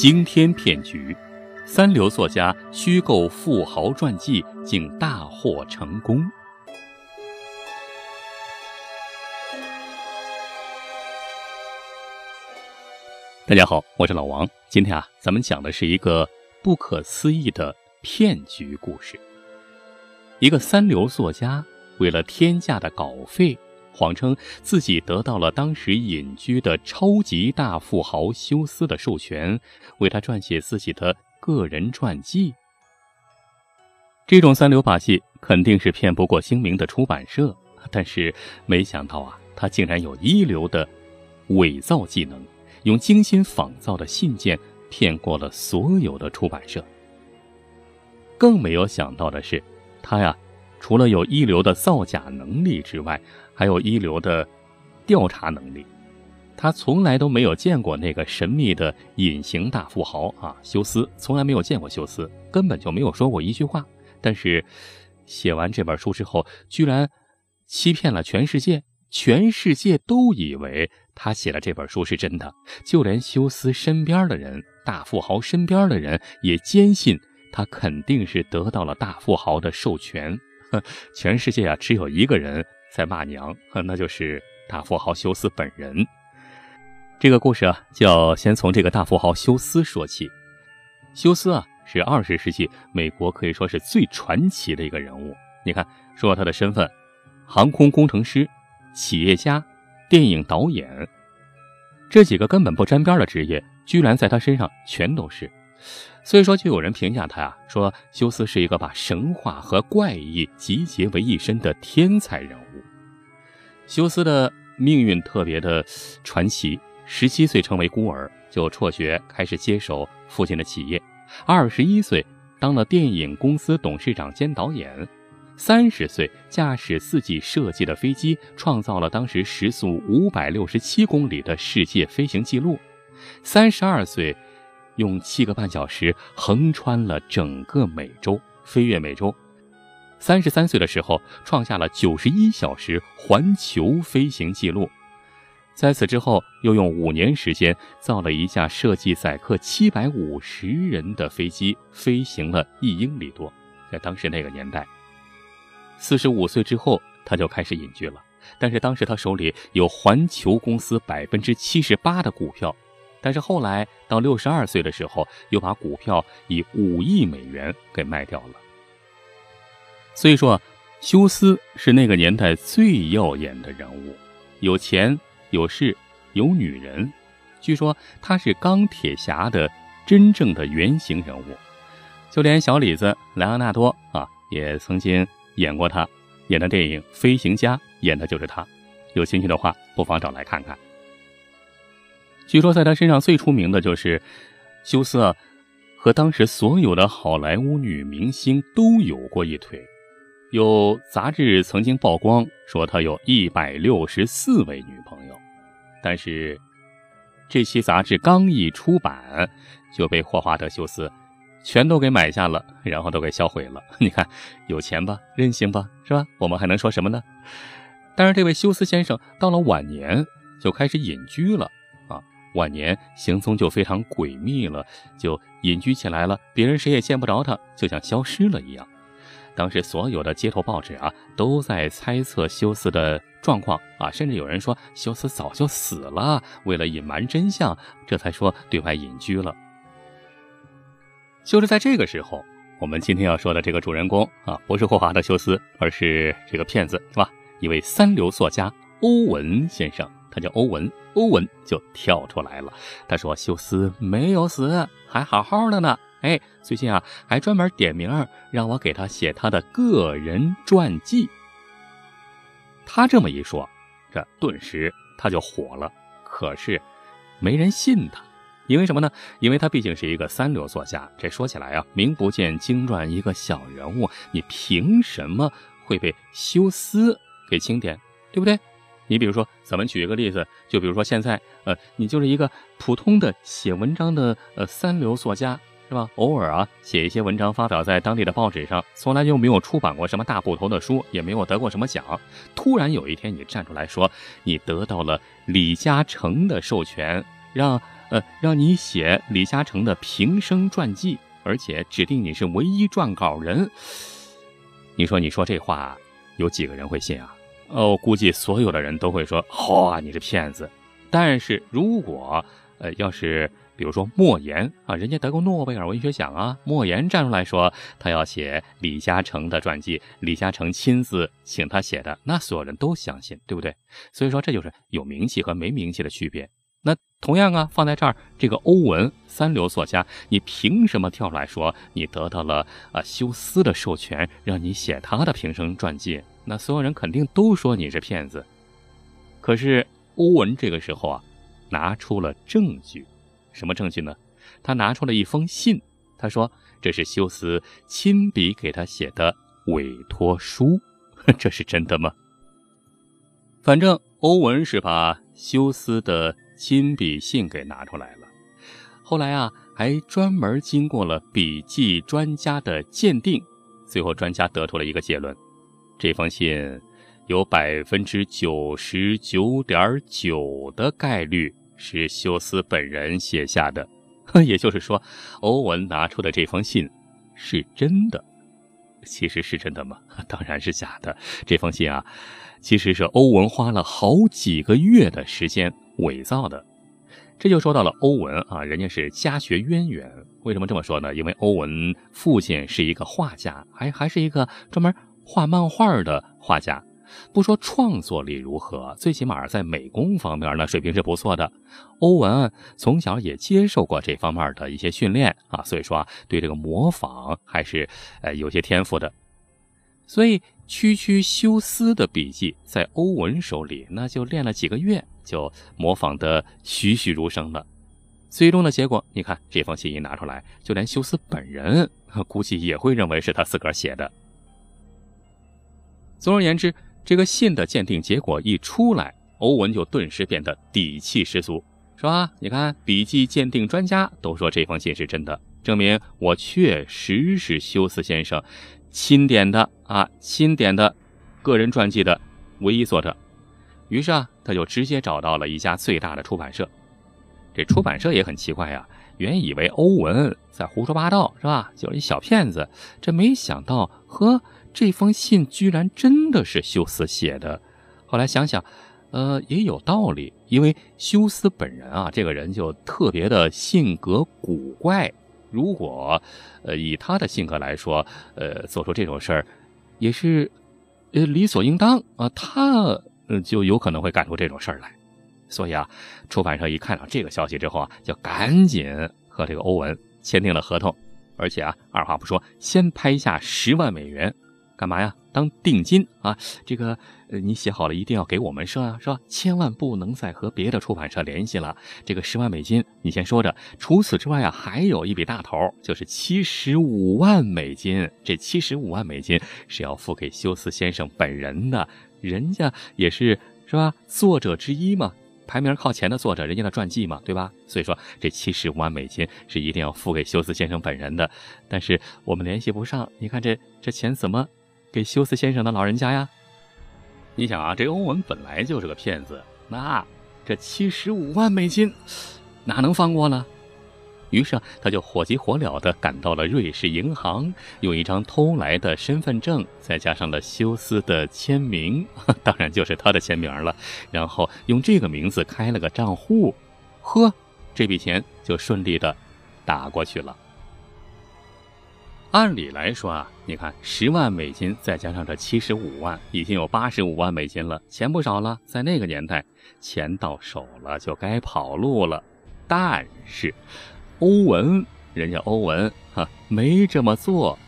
惊天骗局，三流作家虚构富豪传记竟大获成功。大家好，我是老王。今天啊，咱们讲的是一个不可思议的骗局故事。一个三流作家为了天价的稿费，谎称自己得到了当时隐居的超级大富豪休斯的授权，为他撰写自己的个人传记。这种三流把戏肯定是骗不过精明的出版社，但是没想到啊，他竟然有一流的伪造技能。用精心仿造的信件骗过了所有的出版社。更没有想到的是，他呀，除了有一流的造假能力之外，还有一流的调查能力。他从来都没有见过那个神秘的隐形大富豪啊，休斯，从来没有见过休斯，根本就没有说过一句话。但是，写完这本书之后，居然欺骗了全世界。全世界都以为他写的这本书是真的，就连休斯身边的人、大富豪身边的人也坚信他肯定是得到了大富豪的授权。全世界啊，只有一个人在骂娘，那就是大富豪休斯本人。这个故事啊，就要先从这个大富豪休斯说起。休斯啊，是二十世纪美国可以说是最传奇的一个人物。你看，说他的身份，航空工程师。企业家、电影导演，这几个根本不沾边的职业，居然在他身上全都是。所以说，就有人评价他呀，说休斯是一个把神话和怪异集结为一身的天才人物。休斯的命运特别的传奇，十七岁成为孤儿，就辍学开始接手父亲的企业，二十一岁当了电影公司董事长兼导演。三十岁驾驶自己设计的飞机，创造了当时时速五百六十七公里的世界飞行记录。三十二岁，用七个半小时横穿了整个美洲，飞越美洲。三十三岁的时候，创下了九十一小时环球飞行记录。在此之后，又用五年时间造了一架设计载客七百五十人的飞机，飞行了一英里多。在当时那个年代。四十五岁之后，他就开始隐居了。但是当时他手里有环球公司百分之七十八的股票，但是后来到六十二岁的时候，又把股票以五亿美元给卖掉了。所以说，休斯是那个年代最耀眼的人物，有钱有势有女人。据说他是钢铁侠的真正的原型人物，就连小李子莱昂纳多啊，也曾经。演过他演的电影《飞行家》，演的就是他。有兴趣的话，不妨找来看看。据说在他身上最出名的就是休斯啊，和当时所有的好莱坞女明星都有过一腿。有杂志曾经曝光说他有一百六十四位女朋友，但是这期杂志刚一出版就被霍华德·休斯。全都给买下了，然后都给销毁了。你看，有钱吧，任性吧，是吧？我们还能说什么呢？但是这位休斯先生到了晚年就开始隐居了，晚年行踪就非常诡秘了，就隐居起来了，别人谁也见不着他，就像消失了一样。当时所有的街头报纸啊都在猜测休斯的状况啊，甚至有人说休斯早就死了，为了隐瞒真相，这才说对外隐居了。就是在这个时候，我们今天要说的这个主人公啊，不是霍华德·休斯，而是这个骗子，是吧？一位三流作家欧文先生，他叫欧文。欧文就跳出来了，他说：“休斯没有死，还好好的呢。哎，最近啊，还专门点名让我给他写他的个人传记。”他这么一说，这顿时他就火了。可是，没人信他。因为什么呢？因为他毕竟是一个三流作家，这说起来啊，名不见经传一个小人物，你凭什么会被休斯给钦点，对不对？你比如说，咱们举一个例子，就比如说现在，呃，你就是一个普通的写文章的呃三流作家，是吧？偶尔啊写一些文章发表在当地的报纸上，从来就没有出版过什么大部头的书，也没有得过什么奖。突然有一天你站出来说，你得到了李嘉诚的授权，让。呃，让你写李嘉诚的平生传记，而且指定你是唯一撰稿人。你说，你说这话，有几个人会信啊？呃，我，估计所有的人都会说：“好啊，你是骗子！”但是如果，呃，要是比如说莫言啊，人家得过诺贝尔文学奖啊，莫言站出来说他要写李嘉诚的传记，李嘉诚亲自请他写的，那所有人都相信，对不对？所以说，这就是有名气和没名气的区别。那同样啊，放在这儿，这个欧文三流作家，你凭什么跳出来说你得到了啊休斯的授权，让你写他的平生传记？那所有人肯定都说你是骗子。可是欧文这个时候啊，拿出了证据，什么证据呢？他拿出了一封信，他说这是休斯亲笔给他写的委托书，这是真的吗？反正欧文是把休斯的。亲笔信给拿出来了，后来啊，还专门经过了笔记专家的鉴定，最后专家得出了一个结论：这封信有百分之九十九点九的概率是休斯本人写下的。也就是说，欧文拿出的这封信是真的。其实是真的吗？当然是假的。这封信啊，其实是欧文花了好几个月的时间。伪造的，这就说到了欧文啊，人家是家学渊源。为什么这么说呢？因为欧文父亲是一个画家，还还是一个专门画漫画的画家。不说创作力如何，最起码在美工方面呢，水平是不错的。欧文从小也接受过这方面的一些训练啊，所以说啊，对这个模仿还是呃有些天赋的。所以区区休斯的笔记在欧文手里，那就练了几个月。就模仿的栩栩如生了，最终的结果，你看这封信一拿出来，就连休斯本人 估计也会认为是他自个儿写的。总而言之，这个信的鉴定结果一出来，欧文就顿时变得底气十足，是吧？你看，笔记鉴定专家都说这封信是真的，证明我确实是休斯先生钦点的啊，钦点的个人传记的唯一作者。于是啊，他就直接找到了一家最大的出版社。这出版社也很奇怪呀，原以为欧文在胡说八道，是吧？就是一小骗子。这没想到，呵，这封信居然真的是休斯写的。后来想想，呃，也有道理，因为休斯本人啊，这个人就特别的性格古怪。如果，呃，以他的性格来说，呃，做出这种事儿，也是，呃，理所应当啊。他。就有可能会干出这种事儿来，所以啊，出版社一看到这个消息之后啊，就赶紧和这个欧文签订了合同，而且啊，二话不说，先拍下十万美元，干嘛呀？当定金啊！这个，呃，你写好了一定要给我们社啊，是吧？千万不能再和别的出版社联系了。这个十万美金你先说着。除此之外啊，还有一笔大头，就是七十五万美金。这七十五万美金是要付给休斯先生本人的。人家也是是吧？作者之一嘛，排名靠前的作者，人家的传记嘛，对吧？所以说这七十五万美金是一定要付给休斯先生本人的。但是我们联系不上，你看这这钱怎么给休斯先生的老人家呀？你想啊，这欧文本来就是个骗子，那这七十五万美金哪能放过呢？于是他就火急火燎地赶到了瑞士银行，用一张偷来的身份证，再加上了休斯的签名，当然就是他的签名了。然后用这个名字开了个账户，呵，这笔钱就顺利的打过去了。按理来说啊，你看十万美金再加上这七十五万，已经有八十五万美金了，钱不少了。在那个年代，钱到手了就该跑路了。但是。欧文，人家欧文哈没这么做，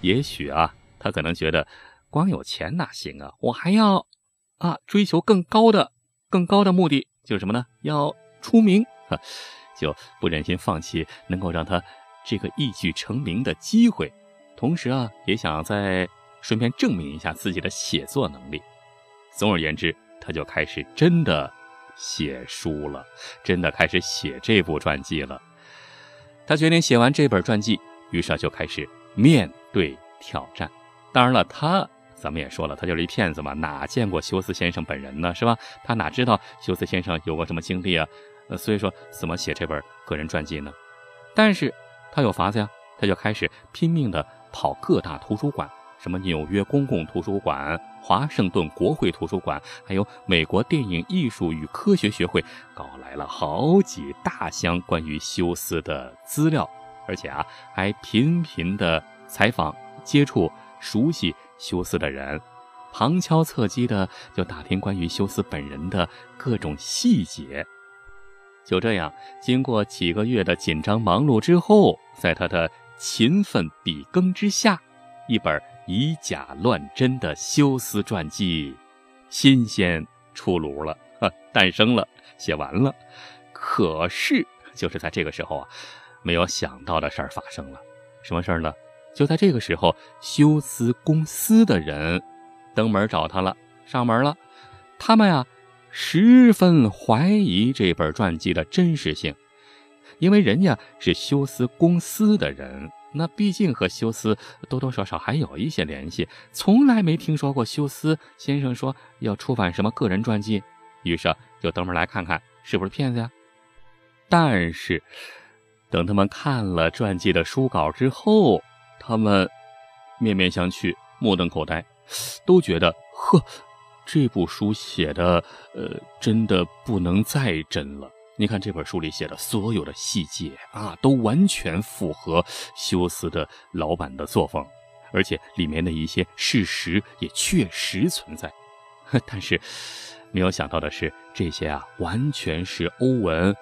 也许啊，他可能觉得光有钱哪行啊，我还要啊追求更高的、更高的目的，就是什么呢？要出名，哈，就不忍心放弃能够让他这个一举成名的机会，同时啊，也想再顺便证明一下自己的写作能力。总而言之，他就开始真的写书了，真的开始写这部传记了。他决定写完这本传记，于是就开始面对挑战。当然了，他咱们也说了，他就是一骗子嘛，哪见过休斯先生本人呢？是吧？他哪知道休斯先生有过什么经历啊？呃，所以说怎么写这本个人传记呢？但是他有法子呀，他就开始拼命的跑各大图书馆，什么纽约公共图书馆、华盛顿国会图书馆，还有美国电影艺术与科学学会，搞来了好几大箱关于休斯的资料，而且啊，还频频的采访、接触、熟悉休斯的人。旁敲侧击的就打听关于休斯本人的各种细节，就这样，经过几个月的紧张忙碌之后，在他的勤奋笔耕之下，一本以假乱真的休斯传记，新鲜出炉了，诞生了，写完了。可是，就是在这个时候啊，没有想到的事儿发生了。什么事儿呢？就在这个时候，休斯公司的人。登门找他了，上门了。他们呀，十分怀疑这本传记的真实性，因为人家是休斯公司的人，那毕竟和休斯多多少少还有一些联系，从来没听说过休斯先生说要出版什么个人传记，于是就登门来看看是不是骗子呀。但是，等他们看了传记的书稿之后，他们面面相觑，目瞪口呆。都觉得呵，这部书写的，呃，真的不能再真了。你看这本书里写的所有的细节啊，都完全符合休斯的老板的作风，而且里面的一些事实也确实存在。但是，没有想到的是，这些啊，完全是欧文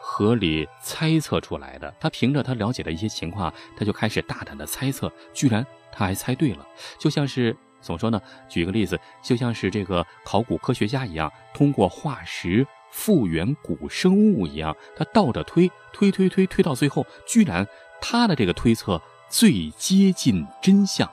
合理猜测出来的。他凭着他了解的一些情况，他就开始大胆的猜测，居然他还猜对了，就像是。怎么说呢？举个例子，就像是这个考古科学家一样，通过化石复原古生物一样，他倒着推，推推推推到最后，居然他的这个推测最接近真相。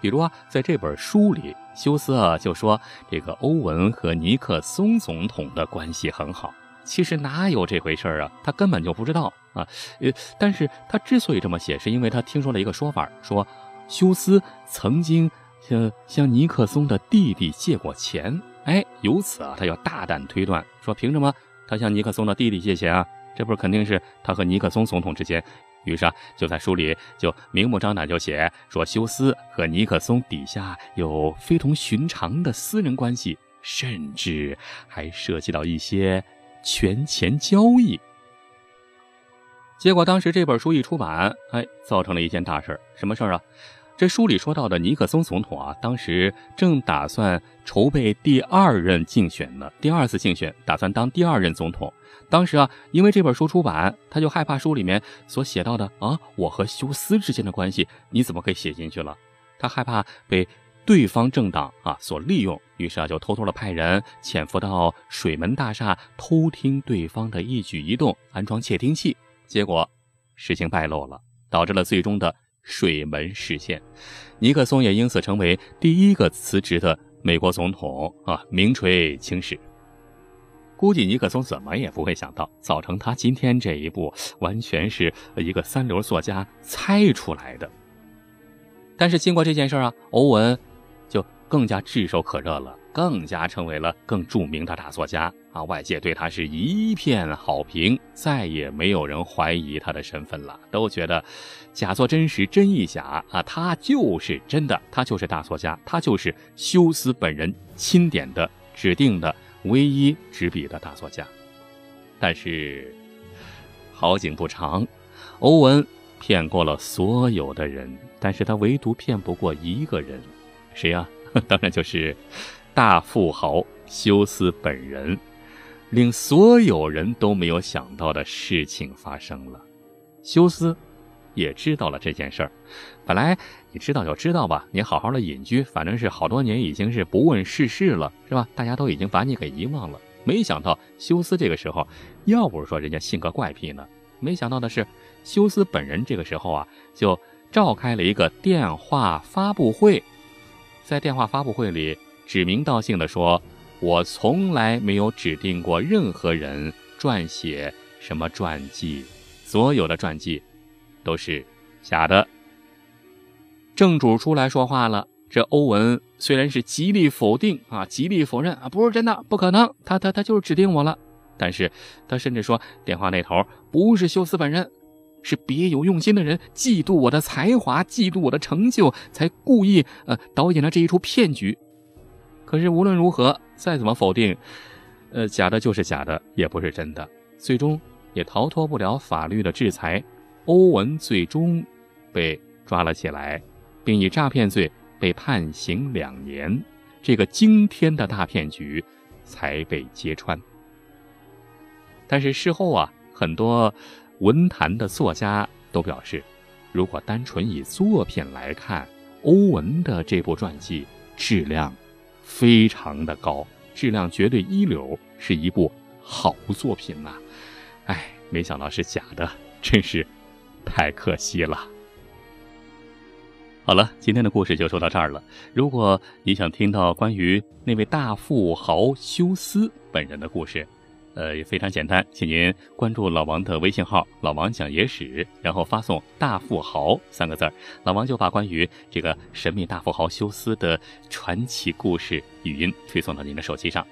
比如啊，在这本书里，休斯啊就说这个欧文和尼克松总统的关系很好，其实哪有这回事啊？他根本就不知道啊。呃，但是他之所以这么写，是因为他听说了一个说法，说休斯曾经。向向尼克松的弟弟借过钱，哎，由此啊，他要大胆推断说，凭什么他向尼克松的弟弟借钱啊？这不是肯定是他和尼克松总统之间。于是啊，就在书里就明目张胆就写说，休斯和尼克松底下有非同寻常的私人关系，甚至还涉及到一些权钱交易。结果当时这本书一出版，哎，造成了一件大事什么事儿啊？这书里说到的尼克松总统啊，当时正打算筹备第二任竞选呢，第二次竞选，打算当第二任总统。当时啊，因为这本书出版，他就害怕书里面所写到的啊，我和休斯之间的关系，你怎么可以写进去了？他害怕被对方政党啊所利用，于是啊，就偷偷的派人潜伏到水门大厦，偷听对方的一举一动，安装窃听器。结果事情败露了，导致了最终的。水门事件，尼克松也因此成为第一个辞职的美国总统啊，名垂青史。估计尼克松怎么也不会想到，造成他今天这一步，完全是一个三流作家猜出来的。但是经过这件事啊，欧文就更加炙手可热了。更加成为了更著名的大作家啊！外界对他是一片好评，再也没有人怀疑他的身份了，都觉得假作真实，真亦假啊！他就是真的，他就是大作家，他就是休斯本人钦点的、指定的唯一执笔的大作家。但是好景不长，欧文骗过了所有的人，但是他唯独骗不过一个人，谁呀？当然就是。大富豪休斯本人，令所有人都没有想到的事情发生了。休斯也知道了这件事儿。本来你知道就知道吧，你好好的隐居，反正是好多年已经是不问世事了，是吧？大家都已经把你给遗忘了。没想到休斯这个时候，要不是说人家性格怪癖呢，没想到的是，休斯本人这个时候啊，就召开了一个电话发布会，在电话发布会里。指名道姓地说：“我从来没有指定过任何人撰写什么传记，所有的传记都是假的。”正主出来说话了，这欧文虽然是极力否定啊，极力否认啊，不是真的，不可能，他他他就是指定我了。但是他甚至说，电话那头不是休斯本人，是别有用心的人，嫉妒我的才华，嫉妒我的成就，才故意呃导演了这一出骗局。可是无论如何，再怎么否定，呃，假的就是假的，也不是真的，最终也逃脱不了法律的制裁。欧文最终被抓了起来，并以诈骗罪被判刑两年。这个惊天的大骗局才被揭穿。但是事后啊，很多文坛的作家都表示，如果单纯以作品来看，欧文的这部传记质量非常的高，质量绝对一流，是一部好作品呐。哎，没想到是假的，真是太可惜了。好了，今天的故事就说到这儿了。如果你想听到关于那位大富豪休斯本人的故事，呃，也非常简单，请您关注老王的微信号“老王讲野史”，然后发送“大富豪”三个字儿，老王就把关于这个神秘大富豪休斯的传奇故事语音推送到您的手机上。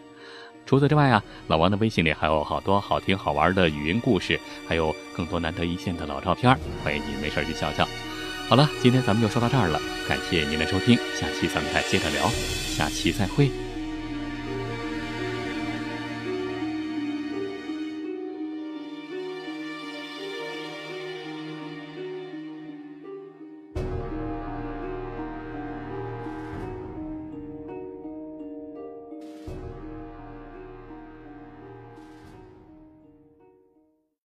除此之外啊，老王的微信里还有好多好听好玩的语音故事，还有更多难得一见的老照片，欢迎您没事去笑笑。好了，今天咱们就说到这儿了，感谢您的收听，下期咱们再接着聊，下期再会。